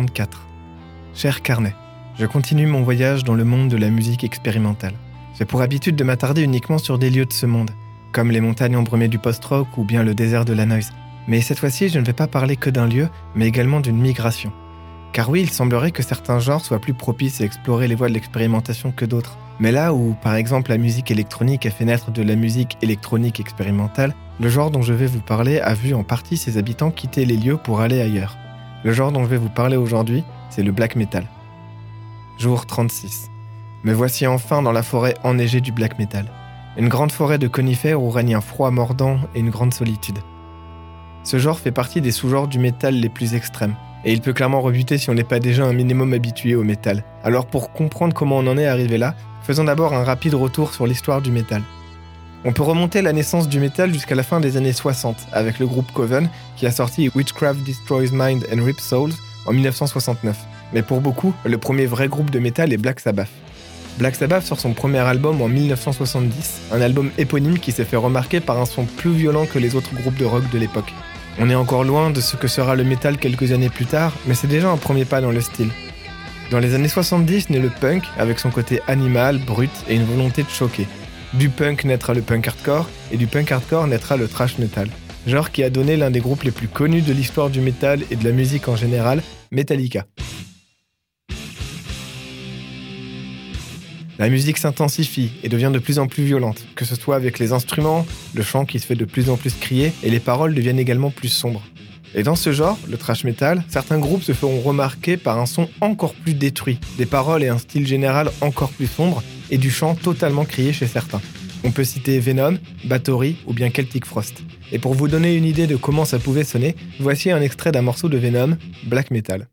Jour 34. Cher carnet, je continue mon voyage dans le monde de la musique expérimentale. J'ai pour habitude de m'attarder uniquement sur des lieux de ce monde, comme les montagnes embrumées du post-rock ou bien le désert de la noise. Mais cette fois-ci, je ne vais pas parler que d'un lieu, mais également d'une migration. Car oui, il semblerait que certains genres soient plus propices à explorer les voies de l'expérimentation que d'autres. Mais là où, par exemple, la musique électronique a fait naître de la musique électronique expérimentale, le genre dont je vais vous parler a vu en partie ses habitants quitter les lieux pour aller ailleurs. Le genre dont je vais vous parler aujourd'hui, c'est le black metal. Jour 36. Me voici enfin dans la forêt enneigée du black metal. Une grande forêt de conifères où règne un froid mordant et une grande solitude. Ce genre fait partie des sous-genres du métal les plus extrêmes, et il peut clairement rebuter si on n'est pas déjà un minimum habitué au métal. Alors pour comprendre comment on en est arrivé là, faisons d'abord un rapide retour sur l'histoire du métal. On peut remonter la naissance du métal jusqu'à la fin des années 60, avec le groupe Coven, qui a sorti Witchcraft Destroys Mind and Rips Souls en 1969. Mais pour beaucoup, le premier vrai groupe de métal est Black Sabbath. Black Sabbath sort son premier album en 1970, un album éponyme qui s'est fait remarquer par un son plus violent que les autres groupes de rock de l'époque. On est encore loin de ce que sera le métal quelques années plus tard, mais c'est déjà un premier pas dans le style. Dans les années 70 naît le punk, avec son côté animal, brut et une volonté de choquer. Du punk naîtra le punk hardcore, et du punk hardcore naîtra le thrash metal. Genre qui a donné l'un des groupes les plus connus de l'histoire du métal et de la musique en général, Metallica. La musique s'intensifie et devient de plus en plus violente, que ce soit avec les instruments, le chant qui se fait de plus en plus crier, et les paroles deviennent également plus sombres. Et dans ce genre, le thrash metal, certains groupes se feront remarquer par un son encore plus détruit, des paroles et un style général encore plus sombre, et du chant totalement crié chez certains. On peut citer Venom, Bathory ou bien Celtic Frost. Et pour vous donner une idée de comment ça pouvait sonner, voici un extrait d'un morceau de Venom, Black Metal.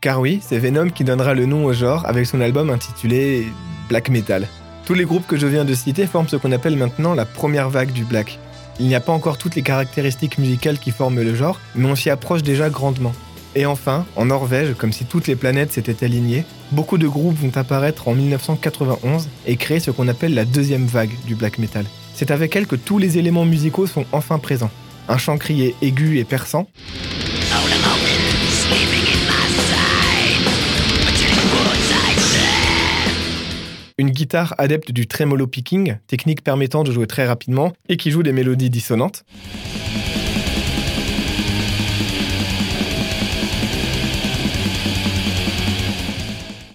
Car oui, c'est Venom qui donnera le nom au genre avec son album intitulé Black Metal. Tous les groupes que je viens de citer forment ce qu'on appelle maintenant la première vague du black. Il n'y a pas encore toutes les caractéristiques musicales qui forment le genre, mais on s'y approche déjà grandement. Et enfin, en Norvège, comme si toutes les planètes s'étaient alignées, beaucoup de groupes vont apparaître en 1991 et créer ce qu'on appelle la deuxième vague du black metal. C'est avec elle que tous les éléments musicaux sont enfin présents. Un chant crié aigu et perçant. Une guitare adepte du tremolo picking, technique permettant de jouer très rapidement et qui joue des mélodies dissonantes.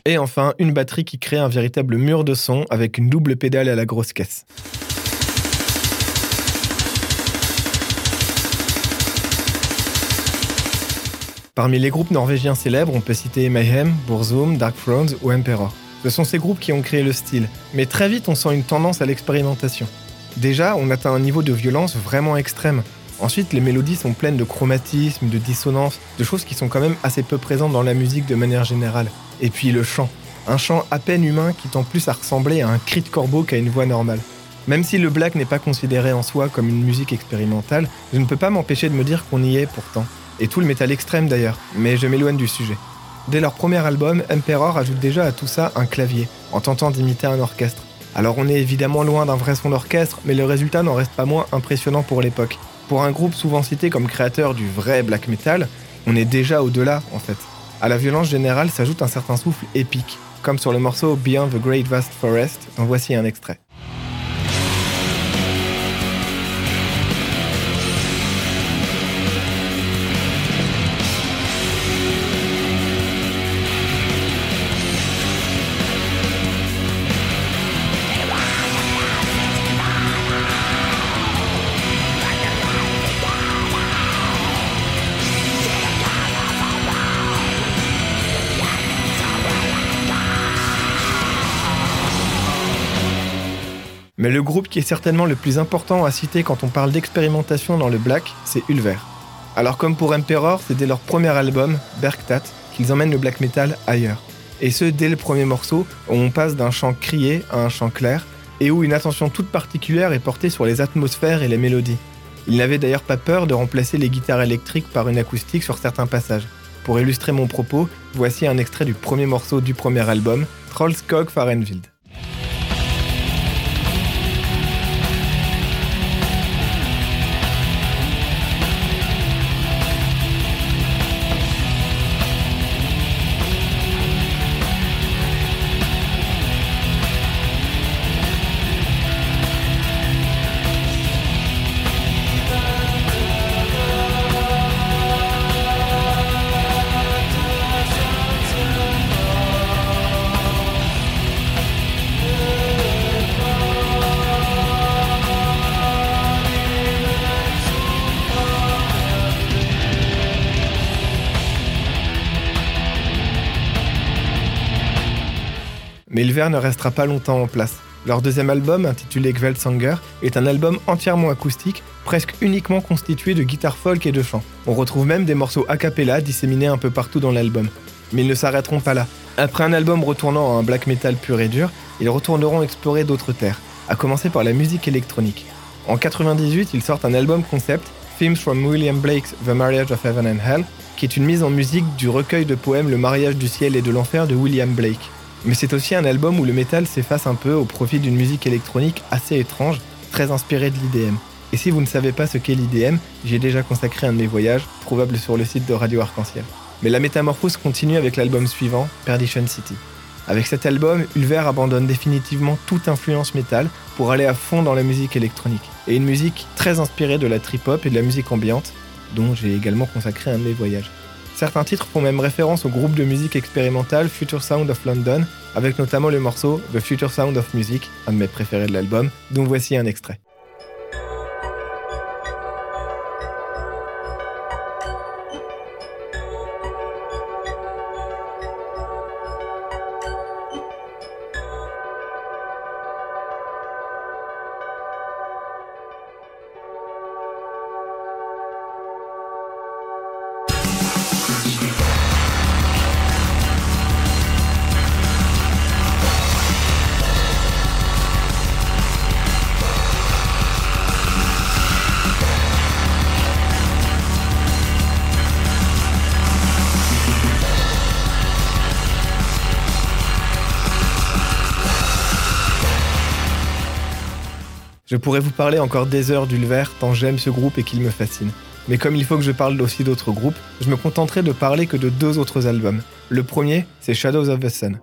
Et enfin, une batterie qui crée un véritable mur de son avec une double pédale à la grosse caisse. Parmi les groupes norvégiens célèbres, on peut citer Mayhem, Burzum, Dark Thrones ou Emperor. Ce sont ces groupes qui ont créé le style, mais très vite on sent une tendance à l'expérimentation. Déjà, on atteint un niveau de violence vraiment extrême. Ensuite, les mélodies sont pleines de chromatisme, de dissonance, de choses qui sont quand même assez peu présentes dans la musique de manière générale. Et puis le chant. Un chant à peine humain qui tend plus à ressembler à un cri de corbeau qu'à une voix normale. Même si le black n'est pas considéré en soi comme une musique expérimentale, je ne peux pas m'empêcher de me dire qu'on y est pourtant. Et tout le métal extrême d'ailleurs, mais je m'éloigne du sujet. Dès leur premier album, Emperor ajoute déjà à tout ça un clavier, en tentant d'imiter un orchestre. Alors on est évidemment loin d'un vrai son d'orchestre, mais le résultat n'en reste pas moins impressionnant pour l'époque. Pour un groupe souvent cité comme créateur du vrai black metal, on est déjà au-delà en fait. À la violence générale s'ajoute un certain souffle épique, comme sur le morceau Beyond the Great Vast Forest, en voici un extrait. Mais le groupe qui est certainement le plus important à citer quand on parle d'expérimentation dans le black, c'est Ulver. Alors comme pour Emperor, c'est dès leur premier album, Bergtat, qu'ils emmènent le black metal ailleurs. Et ce, dès le premier morceau, où on passe d'un chant crié à un chant clair, et où une attention toute particulière est portée sur les atmosphères et les mélodies. Ils n'avaient d'ailleurs pas peur de remplacer les guitares électriques par une acoustique sur certains passages. Pour illustrer mon propos, voici un extrait du premier morceau du premier album, Trollskog Fahrenwild. Ilver ne restera pas longtemps en place. Leur deuxième album, intitulé Gvelsanger, est un album entièrement acoustique, presque uniquement constitué de guitare folk et de chant. On retrouve même des morceaux a cappella disséminés un peu partout dans l'album. Mais ils ne s'arrêteront pas là. Après un album retournant à un black metal pur et dur, ils retourneront explorer d'autres terres, à commencer par la musique électronique. En 98, ils sortent un album concept, Themes from William Blake's The Marriage of Heaven and Hell, qui est une mise en musique du recueil de poèmes Le mariage du ciel et de l'enfer de William Blake. Mais c'est aussi un album où le métal s'efface un peu au profit d'une musique électronique assez étrange, très inspirée de l'IDM. Et si vous ne savez pas ce qu'est l'IDM, j'ai déjà consacré un de mes voyages, trouvable sur le site de Radio Arc-en-Ciel. Mais la métamorphose continue avec l'album suivant, Perdition City. Avec cet album, Ulver abandonne définitivement toute influence métal pour aller à fond dans la musique électronique. Et une musique très inspirée de la trip-hop et de la musique ambiante, dont j'ai également consacré un de mes voyages. Certains titres font même référence au groupe de musique expérimentale Future Sound of London, avec notamment le morceau The Future Sound of Music, un de mes préférés de l'album, dont voici un extrait. Je pourrais vous parler encore des heures d'Ulver tant j'aime ce groupe et qu'il me fascine. Mais comme il faut que je parle aussi d'autres groupes, je me contenterai de parler que de deux autres albums. Le premier, c'est Shadows of the Sun.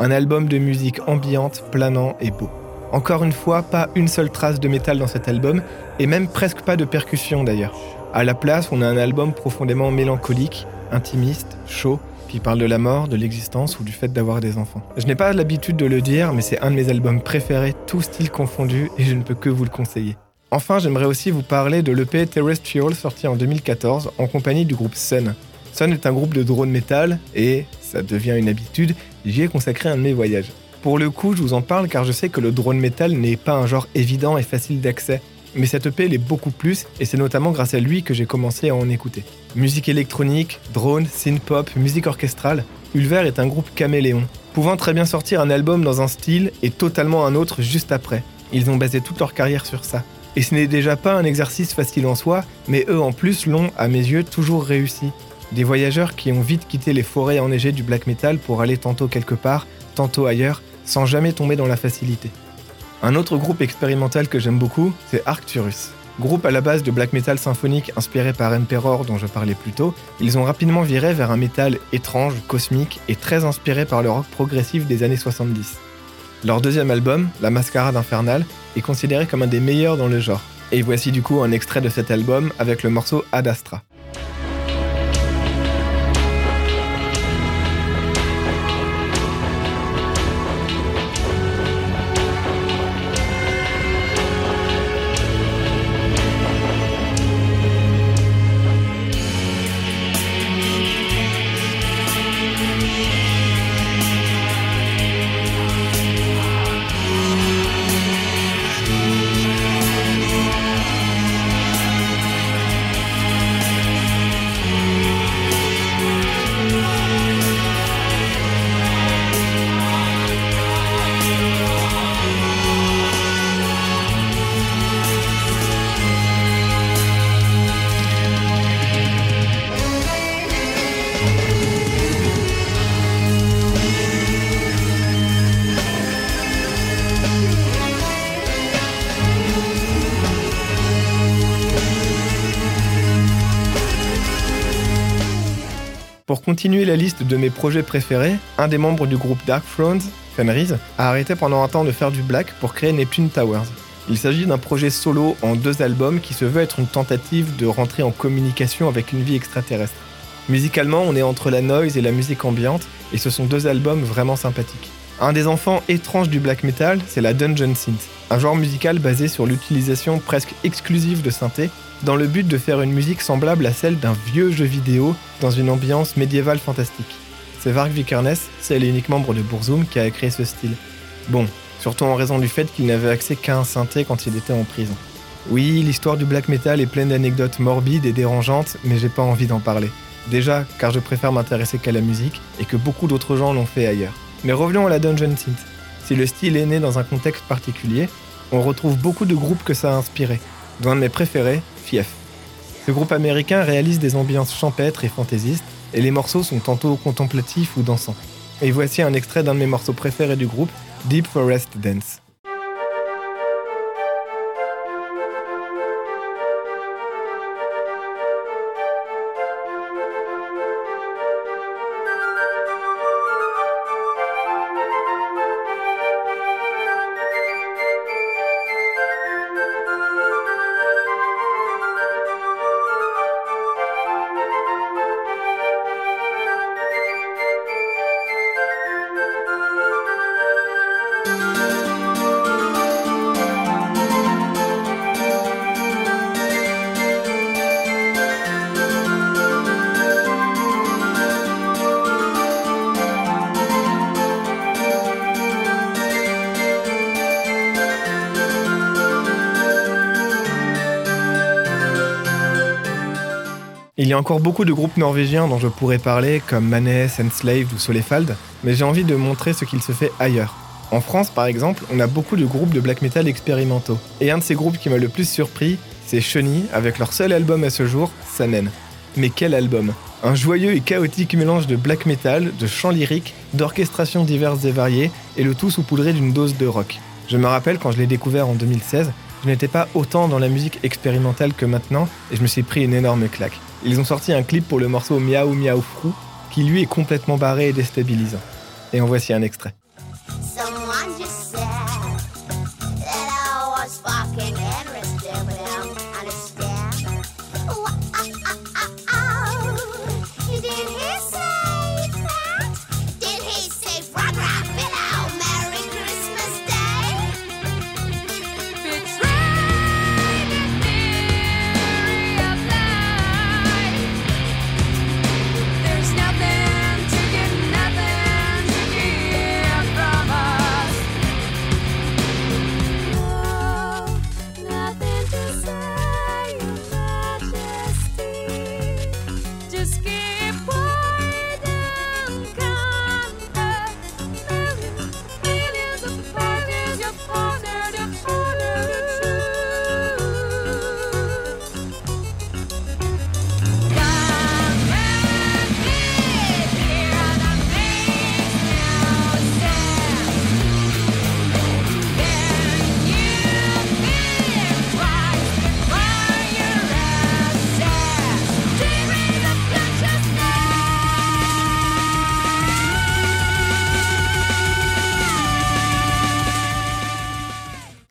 Un album de musique ambiante, planant et beau. Encore une fois, pas une seule trace de métal dans cet album, et même presque pas de percussion d'ailleurs. À la place, on a un album profondément mélancolique, intimiste, chaud, qui parle de la mort, de l'existence ou du fait d'avoir des enfants. Je n'ai pas l'habitude de le dire, mais c'est un de mes albums préférés, tout style confondu, et je ne peux que vous le conseiller. Enfin, j'aimerais aussi vous parler de l'EP Terrestrial sorti en 2014 en compagnie du groupe Sun. Sun est un groupe de drone metal et, ça devient une habitude, j'y ai consacré un de mes voyages. Pour le coup, je vous en parle car je sais que le drone metal n'est pas un genre évident et facile d'accès. Mais cette EP l'est beaucoup plus, et c'est notamment grâce à lui que j'ai commencé à en écouter. Musique électronique, drone, synth-pop, musique orchestrale, Ulver est un groupe caméléon, pouvant très bien sortir un album dans un style et totalement un autre juste après. Ils ont basé toute leur carrière sur ça. Et ce n'est déjà pas un exercice facile en soi, mais eux en plus l'ont, à mes yeux, toujours réussi. Des voyageurs qui ont vite quitté les forêts enneigées du black metal pour aller tantôt quelque part, tantôt ailleurs, sans jamais tomber dans la facilité. Un autre groupe expérimental que j'aime beaucoup, c'est Arcturus. Groupe à la base de black metal symphonique inspiré par Emperor dont je parlais plus tôt, ils ont rapidement viré vers un métal étrange, cosmique et très inspiré par le rock progressif des années 70. Leur deuxième album, La Mascarade Infernale, est considéré comme un des meilleurs dans le genre. Et voici du coup un extrait de cet album avec le morceau Ad Astra. Continuer la liste de mes projets préférés, un des membres du groupe Dark Thrones, Fenris, a arrêté pendant un temps de faire du black pour créer Neptune Towers. Il s'agit d'un projet solo en deux albums qui se veut être une tentative de rentrer en communication avec une vie extraterrestre. Musicalement, on est entre la noise et la musique ambiante, et ce sont deux albums vraiment sympathiques. Un des enfants étranges du black metal, c'est la dungeon synth, un genre musical basé sur l'utilisation presque exclusive de synthé dans le but de faire une musique semblable à celle d'un vieux jeu vidéo dans une ambiance médiévale fantastique. C'est Varg Vikernes, seul et unique membre de Burzum, qui a créé ce style. Bon, surtout en raison du fait qu'il n'avait accès qu'à un synthé quand il était en prison. Oui, l'histoire du black metal est pleine d'anecdotes morbides et dérangeantes, mais j'ai pas envie d'en parler. Déjà, car je préfère m'intéresser qu'à la musique, et que beaucoup d'autres gens l'ont fait ailleurs. Mais revenons à la Dungeon Synth. Si le style est né dans un contexte particulier, on retrouve beaucoup de groupes que ça a inspiré, dont un de mes préférés, Fief. Ce groupe américain réalise des ambiances champêtres et fantaisistes, et les morceaux sont tantôt contemplatifs ou dansants. Et voici un extrait d'un de mes morceaux préférés du groupe, Deep Forest Dance. Il y a encore beaucoup de groupes norvégiens dont je pourrais parler, comme Manes, Enslaved ou Solefald, mais j'ai envie de montrer ce qu'il se fait ailleurs. En France, par exemple, on a beaucoup de groupes de black metal expérimentaux. Et un de ces groupes qui m'a le plus surpris, c'est Chenille, avec leur seul album à ce jour, Sanen. Mais quel album Un joyeux et chaotique mélange de black metal, de chants lyriques, d'orchestrations diverses et variées, et le tout saupoudré d'une dose de rock. Je me rappelle quand je l'ai découvert en 2016, je n'étais pas autant dans la musique expérimentale que maintenant, et je me suis pris une énorme claque. Ils ont sorti un clip pour le morceau Miaou Miaou Frou, qui lui est complètement barré et déstabilisant. Et en voici un extrait.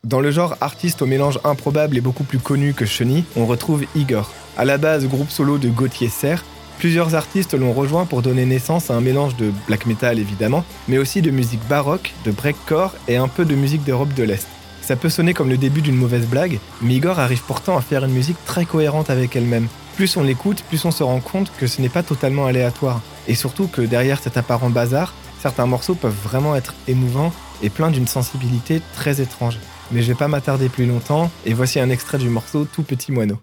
Dans le genre artiste au mélange improbable et beaucoup plus connu que Chenille, on retrouve Igor. À la base groupe solo de Gauthier Serre, plusieurs artistes l'ont rejoint pour donner naissance à un mélange de black metal évidemment, mais aussi de musique baroque, de breakcore et un peu de musique d'Europe de l'Est. Ça peut sonner comme le début d'une mauvaise blague, mais Igor arrive pourtant à faire une musique très cohérente avec elle-même. Plus on l'écoute, plus on se rend compte que ce n'est pas totalement aléatoire. Et surtout que derrière cet apparent bazar, certains morceaux peuvent vraiment être émouvants et pleins d'une sensibilité très étrange mais je vais pas m'attarder plus longtemps, et voici un extrait du morceau Tout Petit Moineau.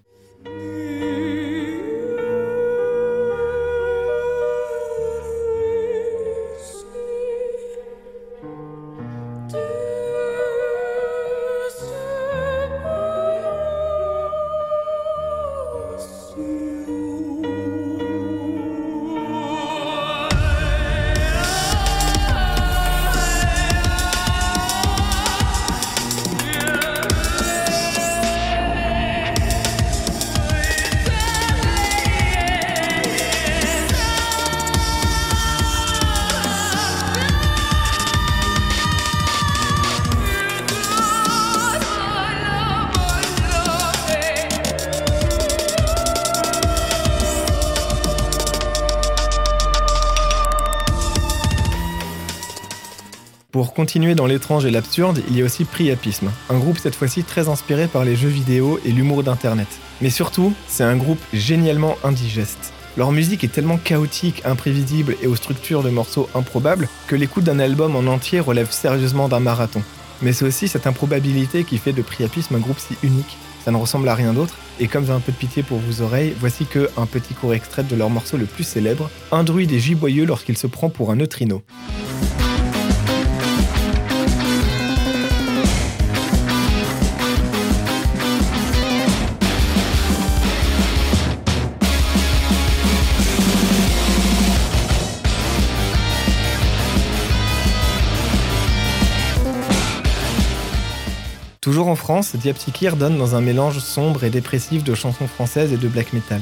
Pour continuer dans l'étrange et l'absurde, il y a aussi Priapisme, un groupe cette fois-ci très inspiré par les jeux vidéo et l'humour d'Internet. Mais surtout, c'est un groupe génialement indigeste. Leur musique est tellement chaotique, imprévisible et aux structures de morceaux improbables que l'écoute d'un album en entier relève sérieusement d'un marathon. Mais c'est aussi cette improbabilité qui fait de Priapisme un groupe si unique. Ça ne ressemble à rien d'autre, et comme j'ai un peu de pitié pour vos oreilles, voici que un petit court extrait de leur morceau le plus célèbre, un druide est giboyeux lorsqu'il se prend pour un neutrino. Toujours en France, Diapsychir donne dans un mélange sombre et dépressif de chansons françaises et de black metal.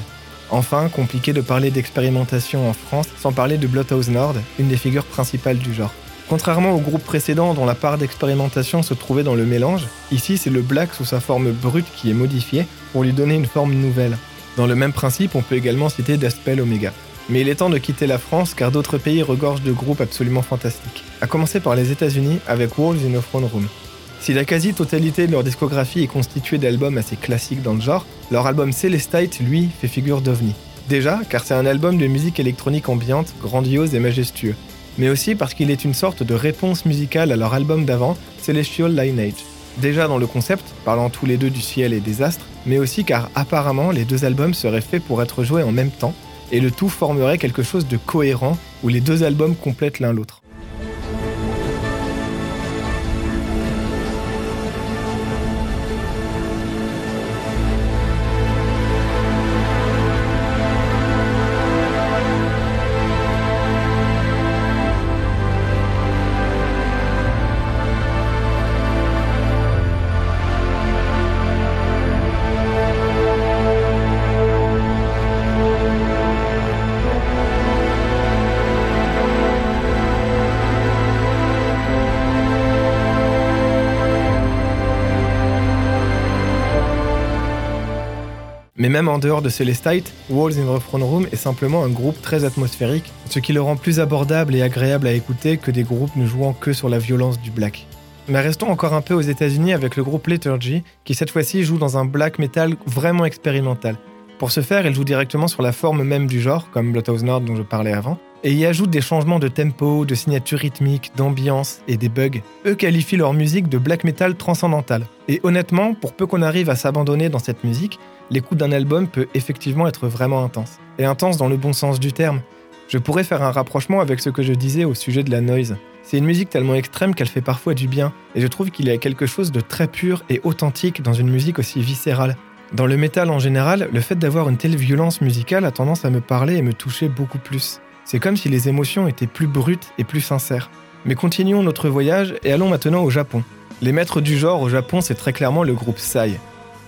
Enfin, compliqué de parler d'expérimentation en France sans parler de Bloodhouse Nord, une des figures principales du genre. Contrairement au groupe précédent dont la part d'expérimentation se trouvait dans le mélange, ici c'est le black sous sa forme brute qui est modifié pour lui donner une forme nouvelle. Dans le même principe, on peut également citer Daspel Omega. Mais il est temps de quitter la France car d'autres pays regorgent de groupes absolument fantastiques. À commencer par les États-Unis avec Walls in a Throne Room. Si la quasi-totalité de leur discographie est constituée d'albums assez classiques dans le genre, leur album Celestite, lui, fait figure d'ovni. Déjà, car c'est un album de musique électronique ambiante, grandiose et majestueux. Mais aussi parce qu'il est une sorte de réponse musicale à leur album d'avant, Celestial Lineage. Déjà dans le concept, parlant tous les deux du ciel et des astres, mais aussi car apparemment les deux albums seraient faits pour être joués en même temps, et le tout formerait quelque chose de cohérent où les deux albums complètent l'un l'autre. Mais même en dehors de Celestite, Walls in the Throne Room est simplement un groupe très atmosphérique, ce qui le rend plus abordable et agréable à écouter que des groupes ne jouant que sur la violence du black. Mais restons encore un peu aux États-Unis avec le groupe Liturgy, qui cette fois-ci joue dans un black metal vraiment expérimental. Pour ce faire, il joue directement sur la forme même du genre, comme Bloodhouse Nord dont je parlais avant, et y ajoute des changements de tempo, de signature rythmique, d'ambiance et des bugs. Eux qualifient leur musique de black metal transcendantal. Et honnêtement, pour peu qu'on arrive à s'abandonner dans cette musique, l'écoute d'un album peut effectivement être vraiment intense. Et intense dans le bon sens du terme. Je pourrais faire un rapprochement avec ce que je disais au sujet de la noise. C'est une musique tellement extrême qu'elle fait parfois du bien, et je trouve qu'il y a quelque chose de très pur et authentique dans une musique aussi viscérale. Dans le métal en général, le fait d'avoir une telle violence musicale a tendance à me parler et me toucher beaucoup plus. C'est comme si les émotions étaient plus brutes et plus sincères. Mais continuons notre voyage et allons maintenant au Japon. Les maîtres du genre au Japon, c'est très clairement le groupe Sai.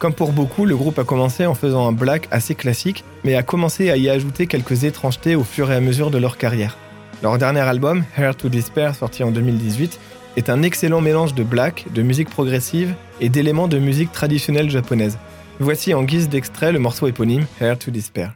Comme pour beaucoup, le groupe a commencé en faisant un black assez classique, mais a commencé à y ajouter quelques étrangetés au fur et à mesure de leur carrière. Leur dernier album, Hair to Despair, sorti en 2018, est un excellent mélange de black, de musique progressive et d'éléments de musique traditionnelle japonaise. Voici en guise d'extrait le morceau éponyme Hair to Despair.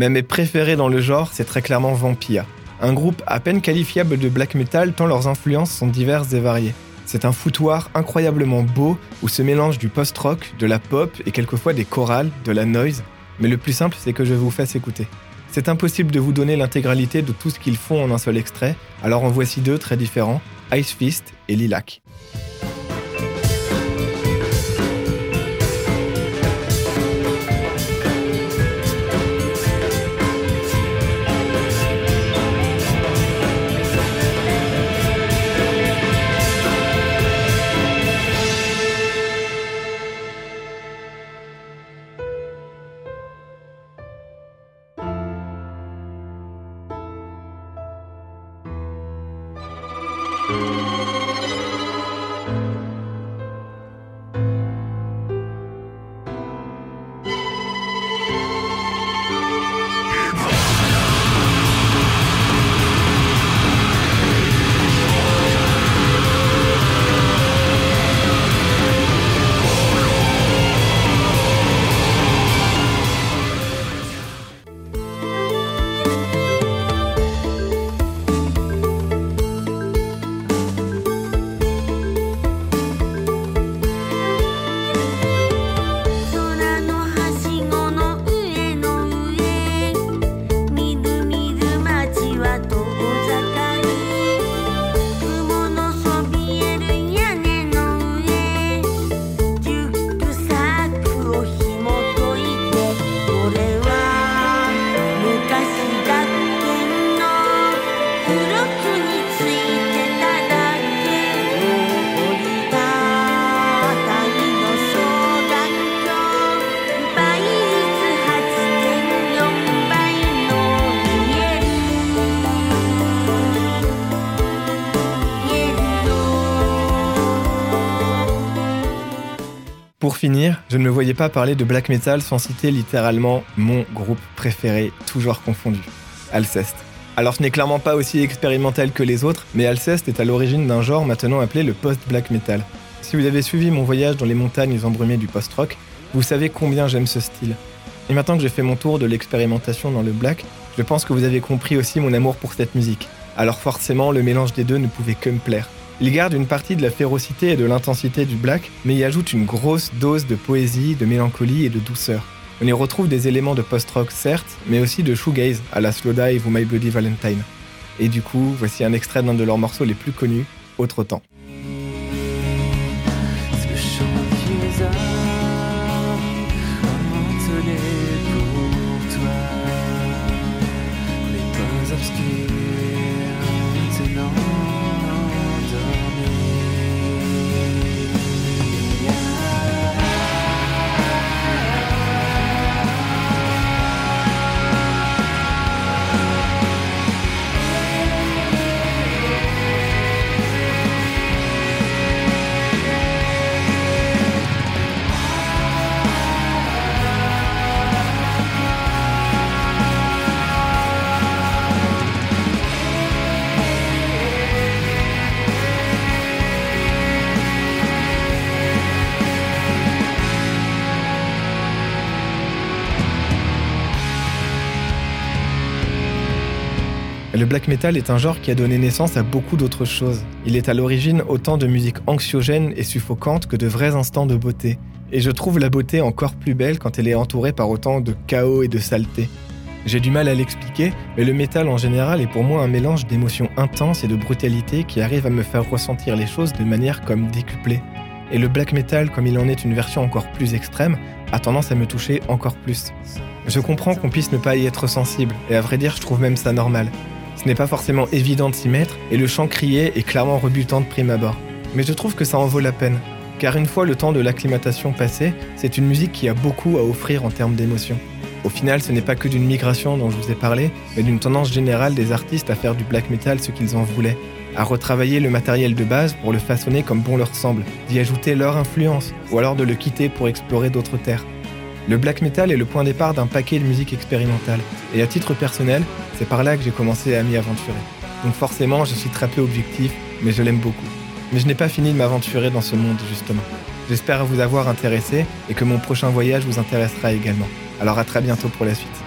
Mais mes préférés dans le genre, c'est très clairement Vampire. Un groupe à peine qualifiable de black metal tant leurs influences sont diverses et variées. C'est un foutoir incroyablement beau où se mélange du post-rock, de la pop et quelquefois des chorales, de la noise. Mais le plus simple, c'est que je vous fasse écouter. C'est impossible de vous donner l'intégralité de tout ce qu'ils font en un seul extrait, alors en voici deux très différents, Ice Fist et Lilac. Pour finir, je ne me voyais pas parler de black metal sans citer littéralement mon groupe préféré, toujours confondu, Alceste. Alors ce n'est clairement pas aussi expérimental que les autres, mais Alceste est à l'origine d'un genre maintenant appelé le post-black metal. Si vous avez suivi mon voyage dans les montagnes embrumées du post-rock, vous savez combien j'aime ce style. Et maintenant que j'ai fait mon tour de l'expérimentation dans le black, je pense que vous avez compris aussi mon amour pour cette musique. Alors forcément, le mélange des deux ne pouvait que me plaire. Il garde une partie de la férocité et de l'intensité du black, mais y ajoute une grosse dose de poésie, de mélancolie et de douceur. On y retrouve des éléments de post-rock certes, mais aussi de shoegaze à la Slowdive ou My Bloody Valentine. Et du coup, voici un extrait d'un de leurs morceaux les plus connus, Autre temps. Le black metal est un genre qui a donné naissance à beaucoup d'autres choses. Il est à l'origine autant de musique anxiogène et suffocante que de vrais instants de beauté. Et je trouve la beauté encore plus belle quand elle est entourée par autant de chaos et de saleté. J'ai du mal à l'expliquer, mais le métal en général est pour moi un mélange d'émotions intenses et de brutalité qui arrive à me faire ressentir les choses de manière comme décuplée. Et le black metal, comme il en est une version encore plus extrême, a tendance à me toucher encore plus. Je comprends qu'on puisse ne pas y être sensible, et à vrai dire, je trouve même ça normal. Ce n'est pas forcément évident de s'y mettre et le chant crié est clairement rebutant de prime abord. Mais je trouve que ça en vaut la peine, car une fois le temps de l'acclimatation passé, c'est une musique qui a beaucoup à offrir en termes d'émotion. Au final, ce n'est pas que d'une migration dont je vous ai parlé, mais d'une tendance générale des artistes à faire du black metal ce qu'ils en voulaient, à retravailler le matériel de base pour le façonner comme bon leur semble, d'y ajouter leur influence, ou alors de le quitter pour explorer d'autres terres. Le black metal est le point départ d'un paquet de musique expérimentale, et à titre personnel, c'est par là que j'ai commencé à m'y aventurer. Donc forcément, je suis très peu objectif, mais je l'aime beaucoup. Mais je n'ai pas fini de m'aventurer dans ce monde, justement. J'espère vous avoir intéressé et que mon prochain voyage vous intéressera également. Alors à très bientôt pour la suite.